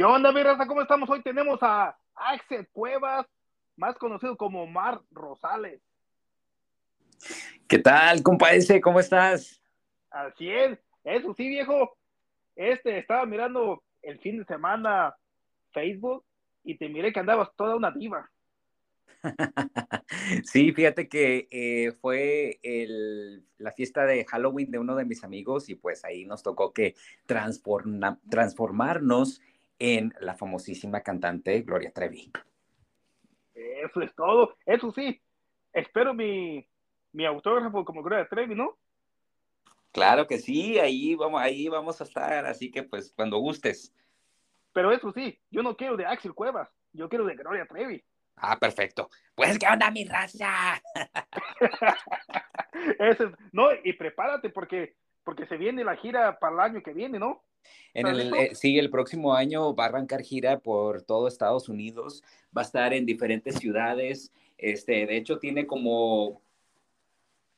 ¿Qué onda, mi raza? ¿Cómo estamos? Hoy tenemos a Axel Cuevas, más conocido como Mar Rosales. ¿Qué tal, compadre? ¿Cómo estás? Así es, eso sí, viejo. Este, estaba mirando el fin de semana Facebook y te miré que andabas toda una diva. sí, fíjate que eh, fue el, la fiesta de Halloween de uno de mis amigos y pues ahí nos tocó que transformarnos en la famosísima cantante Gloria Trevi. Eso es todo. Eso sí, espero mi, mi autógrafo como Gloria Trevi, ¿no? Claro que sí, ahí vamos, ahí vamos a estar, así que pues cuando gustes. Pero eso sí, yo no quiero de Axel Cuevas, yo quiero de Gloria Trevi. Ah, perfecto. Pues, ¿qué onda, mi raza? Eso, no, y prepárate porque, porque se viene la gira para el año que viene, ¿no? En el, eh, sí, el próximo año va a arrancar gira por todo Estados Unidos, va a estar en diferentes ciudades, este, de hecho tiene como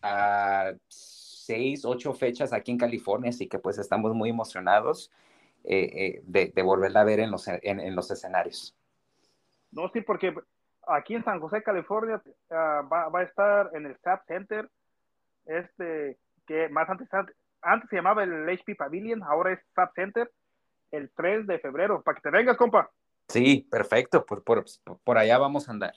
uh, seis, ocho fechas aquí en California, así que pues estamos muy emocionados eh, eh, de, de, volverla a ver en los, en, en los escenarios. No, sí, porque aquí en San José, California, uh, va, va, a estar en el SAP Center, este, que más antes, antes se llamaba el HP Pavilion, ahora es SAP Center, el 3 de febrero, para que te vengas, compa. Sí, perfecto, por, por, por allá vamos a andar.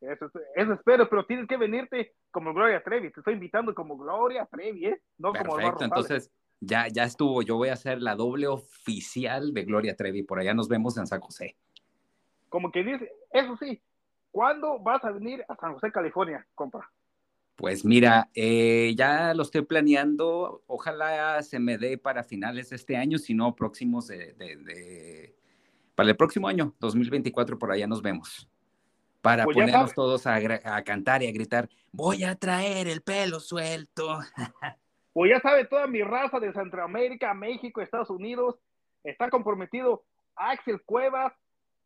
Eso, eso, espero, pero tienes que venirte como Gloria Trevi, te estoy invitando como Gloria Trevi, ¿eh? No perfecto, como entonces ya, ya estuvo, yo voy a hacer la doble oficial de Gloria Trevi, por allá nos vemos en San José. Como que dice, eso sí, ¿Cuándo vas a venir a San José, California, compa? Pues mira, eh, ya lo estoy planeando. Ojalá se me dé para finales de este año, si no próximos de, de, de, para el próximo año, 2024, por allá nos vemos. Para pues ponernos todos a, a, cantar y a gritar, voy a traer el pelo suelto. pues ya sabe, toda mi raza de Centroamérica, México, Estados Unidos, está comprometido Axel Cuevas,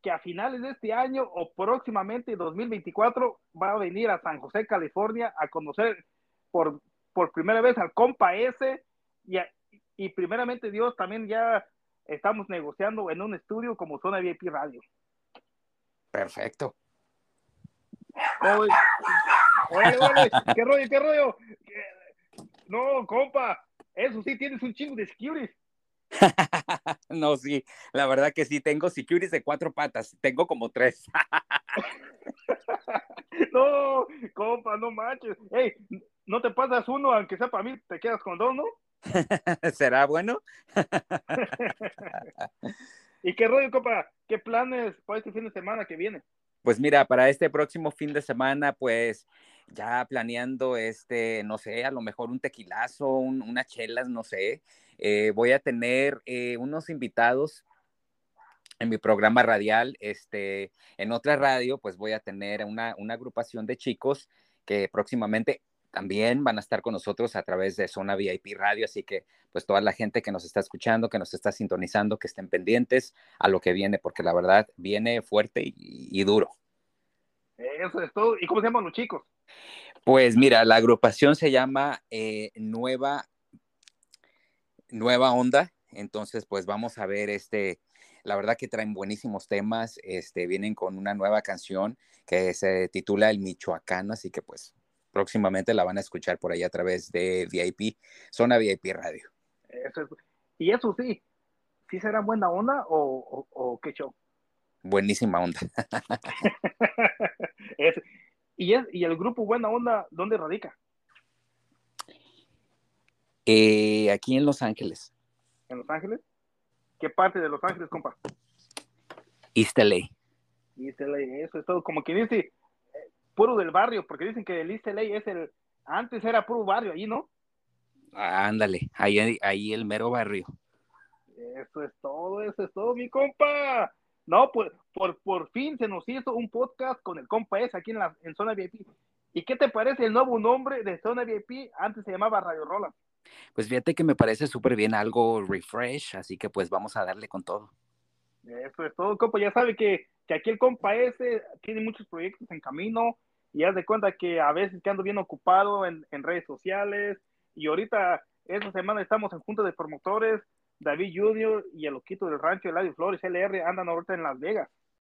que a finales de este año o próximamente 2024 va a venir a San José, California, a conocer por, por primera vez al compa S y, a, y primeramente Dios también ya estamos negociando en un estudio como Zona VIP Radio. Perfecto. Oye, oye, oye, ¿qué rollo, qué rollo? No, compa, eso sí, tienes un chingo de securities. no, sí, la verdad que sí, tengo securities de cuatro patas, tengo como tres. no, compa, no manches. Hey, no te pasas uno, aunque sea para mí, te quedas con dos, ¿no? ¿Será bueno? ¿Y qué rollo, compa? ¿Qué planes para este fin de semana que viene? Pues mira, para este próximo fin de semana, pues ya planeando este, no sé, a lo mejor un tequilazo, un, unas chelas, no sé. Eh, voy a tener eh, unos invitados en mi programa radial, este, en otra radio, pues voy a tener una, agrupación de chicos que próximamente también van a estar con nosotros a través de Zona VIP Radio, así que pues toda la gente que nos está escuchando, que nos está sintonizando, que estén pendientes a lo que viene, porque la verdad viene fuerte y, y duro. Eso es todo. ¿Y cómo se llaman los chicos? Pues mira, la agrupación se llama eh, Nueva, Nueva Onda, entonces pues vamos a ver este, la verdad que traen buenísimos temas, este, vienen con una nueva canción que se titula El Michoacán, así que pues próximamente la van a escuchar por ahí a través de VIP, Zona VIP Radio. Eso es, y eso sí, ¿sí será buena onda o, o, o qué show? Buenísima onda. es, y, es, ¿Y el grupo Buena Onda dónde radica? Eh, aquí en Los Ángeles. ¿En Los Ángeles? ¿Qué parte de Los Ángeles, compa? East LA. East LA, eso es todo. Como que dice, eh, puro del barrio, porque dicen que el East LA es el, antes era puro barrio ahí, ¿no? Ah, ándale, ahí, ahí el mero barrio. Eso es todo, eso es todo, mi compa. No, pues por, por fin se nos hizo un podcast con el compa S aquí en, la, en Zona VIP. ¿Y qué te parece el nuevo nombre de Zona VIP? Antes se llamaba Radio Roland. Pues fíjate que me parece súper bien algo refresh, así que pues vamos a darle con todo. Eso es todo, compa. Ya sabe que, que aquí el compa S tiene muchos proyectos en camino y haz de cuenta que a veces que ando bien ocupado en, en redes sociales y ahorita esta semana estamos en junta de promotores David Junior y el Loquito del Rancho, Eladio Flores, LR, andan ahorita en Las Vegas.